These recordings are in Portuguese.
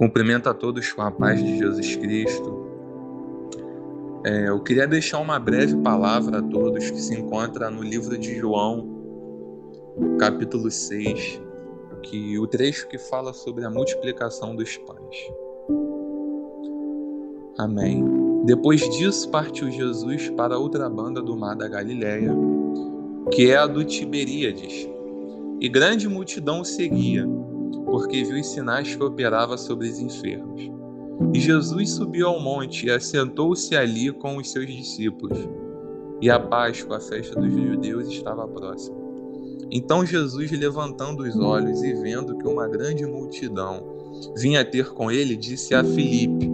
Cumprimento a todos com a paz de Jesus Cristo. É, eu queria deixar uma breve palavra a todos que se encontra no livro de João, capítulo 6, que o trecho que fala sobre a multiplicação dos pães. Amém. Depois disso, partiu Jesus para outra banda do mar da Galiléia, que é a do Tiberíades, e grande multidão o seguia porque viu os sinais que operava sobre os enfermos. E Jesus subiu ao monte e assentou-se ali com os seus discípulos. E a Páscoa, a festa dos judeus, estava próxima. Então Jesus, levantando os olhos e vendo que uma grande multidão vinha ter com ele, disse a Filipe: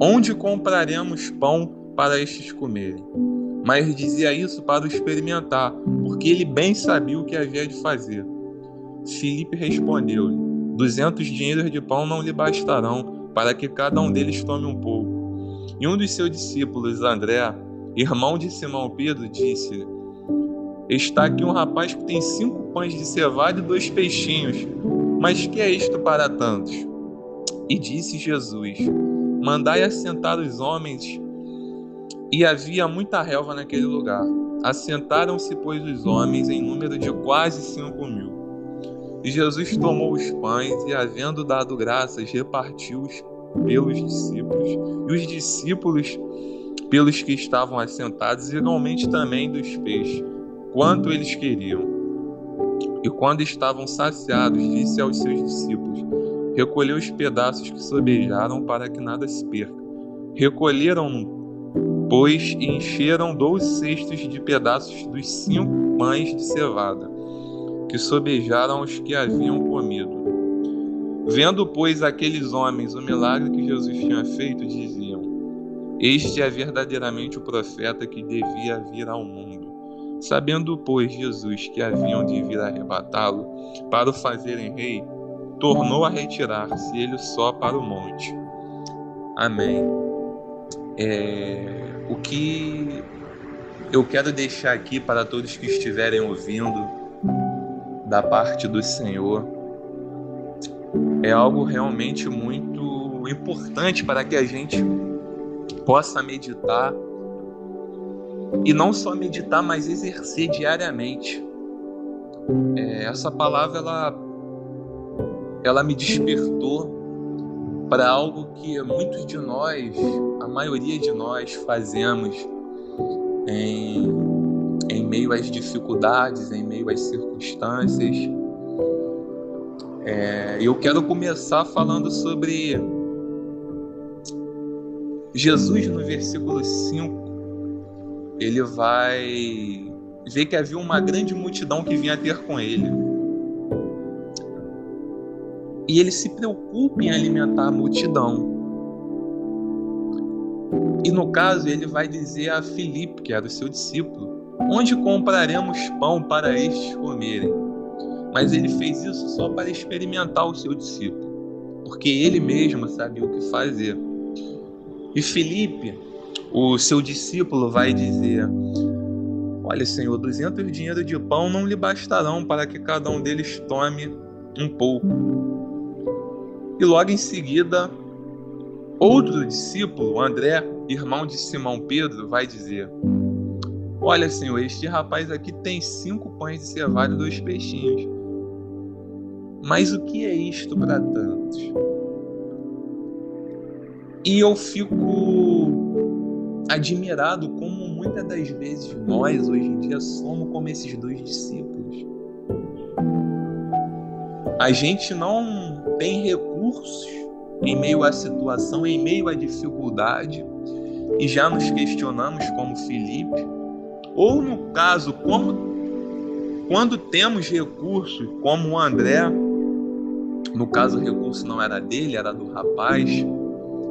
Onde compraremos pão para estes comerem? Mas dizia isso para o experimentar, porque ele bem sabia o que havia de fazer. Filipe respondeu-lhe: Duzentos dinheiros de pão não lhe bastarão, para que cada um deles tome um pouco. E um dos seus discípulos, André, irmão de Simão Pedro, disse: Está aqui um rapaz que tem cinco pães de cevada e dois peixinhos. Mas que é isto para tantos? E disse Jesus: Mandai assentar os homens. E havia muita relva naquele lugar. Assentaram-se, pois, os homens em número de quase cinco mil. E Jesus tomou os pães e, havendo dado graças, repartiu-os pelos discípulos. E os discípulos, pelos que estavam assentados, igualmente também dos peixes, quanto eles queriam. E quando estavam saciados, disse aos seus discípulos: Recolheu os pedaços que sobejaram para que nada se perca. Recolheram, pois, e encheram doze cestos de pedaços dos cinco pães de cevada que sobejaram os que haviam comido. Vendo, pois, aqueles homens o milagre que Jesus tinha feito, diziam: Este é verdadeiramente o profeta que devia vir ao mundo. Sabendo, pois, Jesus que haviam de vir arrebatá-lo para o fazerem rei, tornou a retirar-se ele só para o monte. Amém. É, o que eu quero deixar aqui para todos que estiverem ouvindo da parte do Senhor é algo realmente muito importante para que a gente possa meditar e não só meditar, mas exercer diariamente. É, essa palavra ela, ela me despertou para algo que muitos de nós, a maioria de nós, fazemos em meio às dificuldades, em meio às circunstâncias. É, eu quero começar falando sobre Jesus no versículo 5. Ele vai ver que havia uma grande multidão que vinha ter com ele. E ele se preocupa em alimentar a multidão. E no caso, ele vai dizer a Filipe, que era o seu discípulo, Onde compraremos pão para estes comerem? Mas ele fez isso só para experimentar o seu discípulo, porque ele mesmo sabia o que fazer. E Felipe, o seu discípulo, vai dizer: Olha, Senhor, 200 dinheiros de pão não lhe bastarão para que cada um deles tome um pouco. E logo em seguida, outro discípulo, André, irmão de Simão Pedro, vai dizer: Olha, senhor, este rapaz aqui tem cinco pães de cevada e dois peixinhos. Mas o que é isto para tantos? E eu fico admirado como muitas das vezes nós, hoje em dia, somos como esses dois discípulos. A gente não tem recursos em meio à situação, em meio à dificuldade, e já nos questionamos como Felipe ou no caso, como quando temos recursos, como o André, no caso o recurso não era dele, era do rapaz,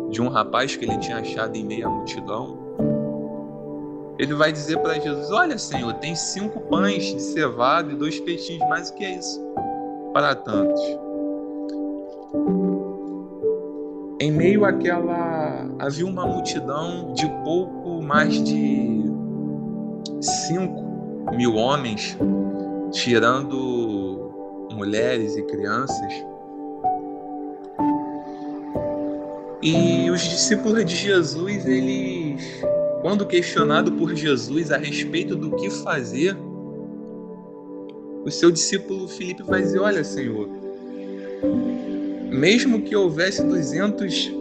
de um rapaz que ele tinha achado em meio à multidão. Ele vai dizer para Jesus: Olha, Senhor, tem cinco pães de cevada e dois peixinhos, mas o que é isso para tantos? Em meio àquela. havia uma multidão de pouco mais de 5 mil homens, tirando mulheres e crianças. E os discípulos de Jesus, eles, quando questionado por Jesus a respeito do que fazer, o seu discípulo Filipe vai dizer: Olha, Senhor, mesmo que houvesse 200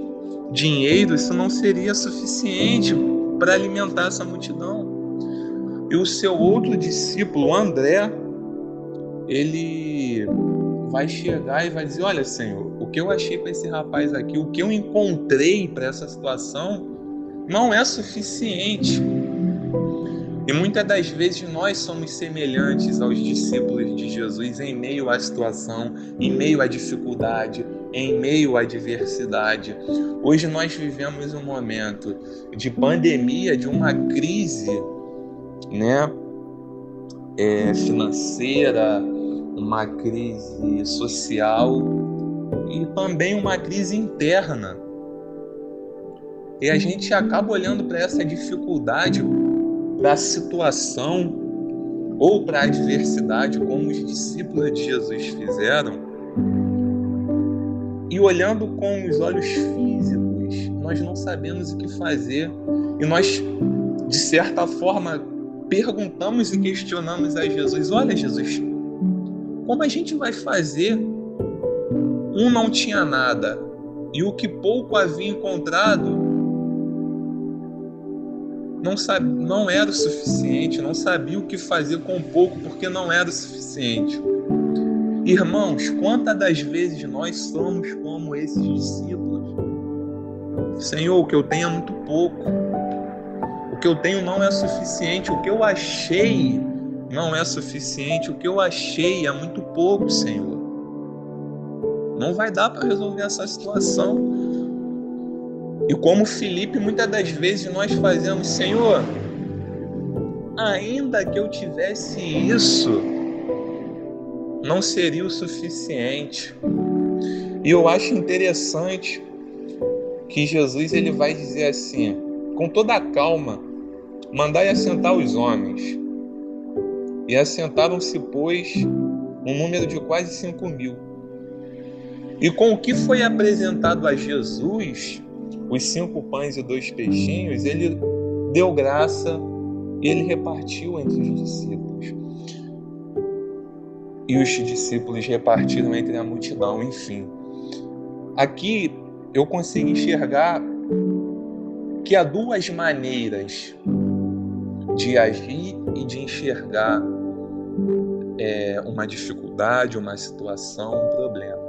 dinheiros, isso não seria suficiente para alimentar essa multidão. E o seu outro discípulo, André, ele vai chegar e vai dizer: Olha, Senhor, o que eu achei para esse rapaz aqui, o que eu encontrei para essa situação, não é suficiente. E muitas das vezes nós somos semelhantes aos discípulos de Jesus em meio à situação, em meio à dificuldade, em meio à adversidade. Hoje nós vivemos um momento de pandemia, de uma crise, né, é, financeira, uma crise social e também uma crise interna. E a gente acaba olhando para essa dificuldade da situação ou para a adversidade, como os discípulos de Jesus fizeram, e olhando com os olhos físicos, nós não sabemos o que fazer e nós, de certa forma, perguntamos e questionamos a Jesus: Olha, Jesus, como a gente vai fazer? Um não tinha nada e o que pouco havia encontrado não, sabe, não era o suficiente, não sabia o que fazer com pouco porque não era o suficiente. Irmãos, quantas das vezes nós somos como esses discípulos? Senhor, o que eu tenho é muito pouco. Que eu tenho não é suficiente. O que eu achei não é suficiente. O que eu achei é muito pouco, Senhor. Não vai dar para resolver essa situação. E como Felipe, muitas das vezes nós fazemos, Senhor, ainda que eu tivesse isso, não seria o suficiente. E eu acho interessante que Jesus ele vai dizer assim, com toda a calma, mandai assentar os homens. E assentaram-se, pois, um número de quase cinco mil. E com o que foi apresentado a Jesus, os cinco pães e dois peixinhos, ele deu graça e ele repartiu entre os discípulos. E os discípulos repartiram entre a multidão, enfim. Aqui eu consigo enxergar que há duas maneiras de agir e de enxergar é, uma dificuldade, uma situação, um problema.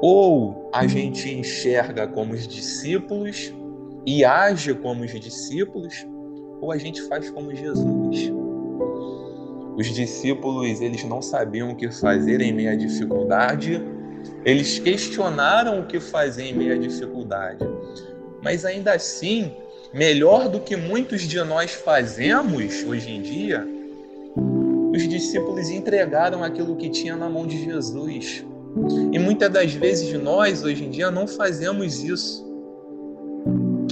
Ou a gente enxerga como os discípulos e age como os discípulos, ou a gente faz como Jesus. Os discípulos, eles não sabiam o que fazer em meio à dificuldade, eles questionaram o que fazer em meio à dificuldade. Mas ainda assim, melhor do que muitos de nós fazemos hoje em dia, os discípulos entregaram aquilo que tinha na mão de Jesus. E muitas das vezes nós, hoje em dia, não fazemos isso.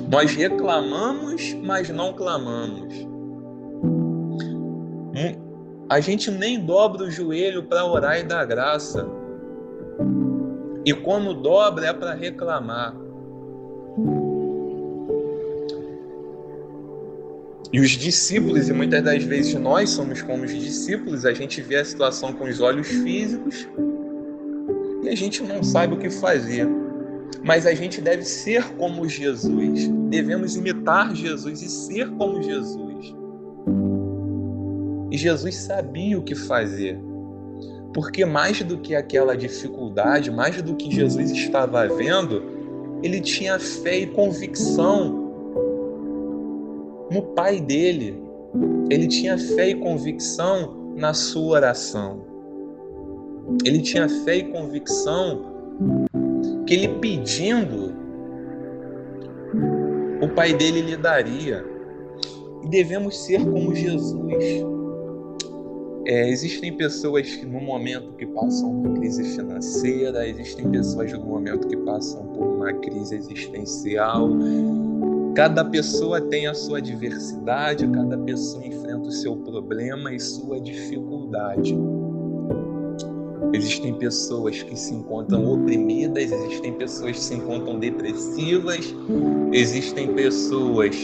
Nós reclamamos, mas não clamamos. A gente nem dobra o joelho para orar e dar graça. E quando dobra é para reclamar. E os discípulos, e muitas das vezes nós somos como os discípulos, a gente vê a situação com os olhos físicos e a gente não sabe o que fazer. Mas a gente deve ser como Jesus, devemos imitar Jesus e ser como Jesus. E Jesus sabia o que fazer, porque mais do que aquela dificuldade, mais do que Jesus estava vendo, ele tinha fé e convicção no Pai dele. Ele tinha fé e convicção na sua oração. Ele tinha fé e convicção que ele pedindo, o pai dele lhe daria. E devemos ser como Jesus. É, existem pessoas que no momento que passam uma crise financeira, existem pessoas no momento que passam por uma crise existencial. Cada pessoa tem a sua diversidade, cada pessoa enfrenta o seu problema e sua dificuldade. Existem pessoas que se encontram oprimidas, existem pessoas que se encontram depressivas, existem pessoas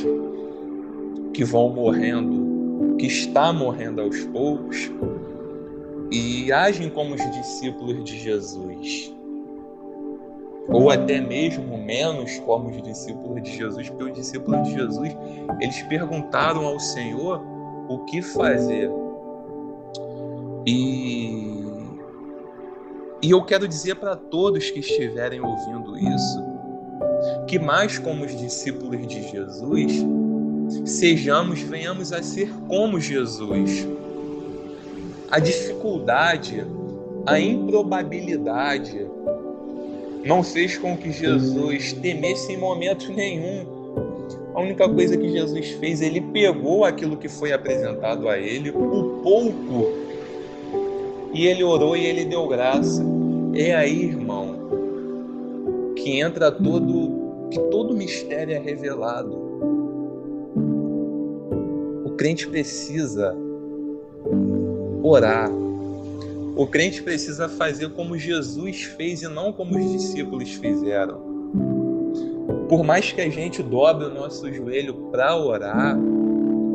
que vão morrendo, que está morrendo aos poucos e agem como os discípulos de Jesus. Ou até mesmo menos como os discípulos de Jesus, porque os discípulos de Jesus, eles perguntaram ao Senhor o que fazer. E e eu quero dizer para todos que estiverem ouvindo isso, que mais como os discípulos de Jesus, sejamos, venhamos a ser como Jesus. A dificuldade, a improbabilidade não fez com que Jesus temesse em momento nenhum. A única coisa que Jesus fez, ele pegou aquilo que foi apresentado a ele, o pouco, e ele orou e ele deu graça. É aí, irmão, que entra todo, que todo mistério é revelado. O crente precisa orar. O crente precisa fazer como Jesus fez e não como os discípulos fizeram. Por mais que a gente dobre o nosso joelho para orar,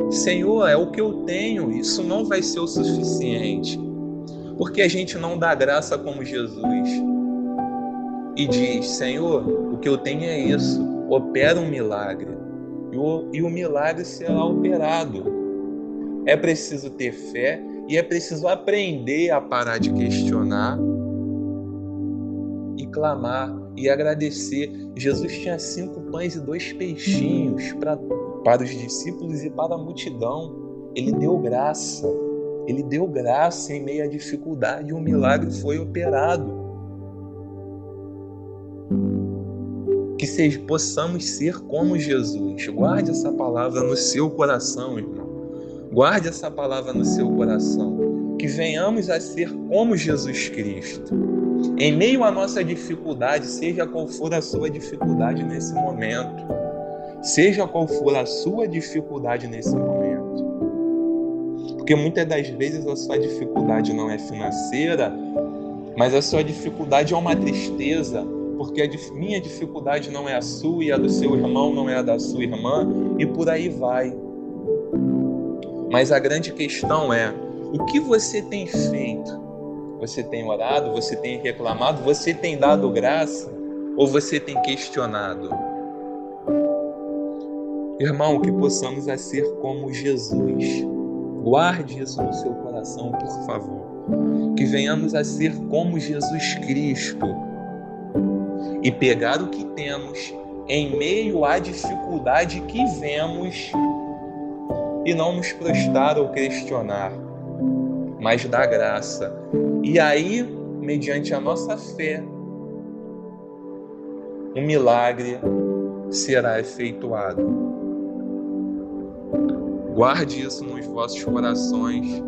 Senhor, é o que eu tenho, isso não vai ser o suficiente. Porque a gente não dá graça como Jesus e diz: Senhor, o que eu tenho é isso, opera um milagre. E o, e o milagre será operado. É preciso ter fé e é preciso aprender a parar de questionar e clamar e agradecer. Jesus tinha cinco pães e dois peixinhos para, para os discípulos e para a multidão. Ele deu graça. Ele deu graça em meio à dificuldade um milagre foi operado. Que possamos ser como Jesus. Guarde essa palavra no seu coração, irmão. Guarde essa palavra no seu coração. Que venhamos a ser como Jesus Cristo. Em meio à nossa dificuldade, seja qual for a sua dificuldade nesse momento, seja qual for a sua dificuldade nesse momento, porque muitas das vezes a sua dificuldade não é financeira, mas a sua dificuldade é uma tristeza, porque a minha dificuldade não é a sua e a do seu irmão não é a da sua irmã, e por aí vai. Mas a grande questão é: o que você tem feito? Você tem orado? Você tem reclamado? Você tem dado graça? Ou você tem questionado? Irmão, que possamos a ser como Jesus. Guarde isso no seu coração, por favor. Que venhamos a ser como Jesus Cristo e pegar o que temos em meio à dificuldade que vemos e não nos prostrar ou questionar, mas dar graça. E aí, mediante a nossa fé, um milagre será efetuado. Guarde isso nos vossos corações,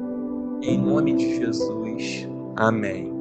em nome de Jesus. Amém.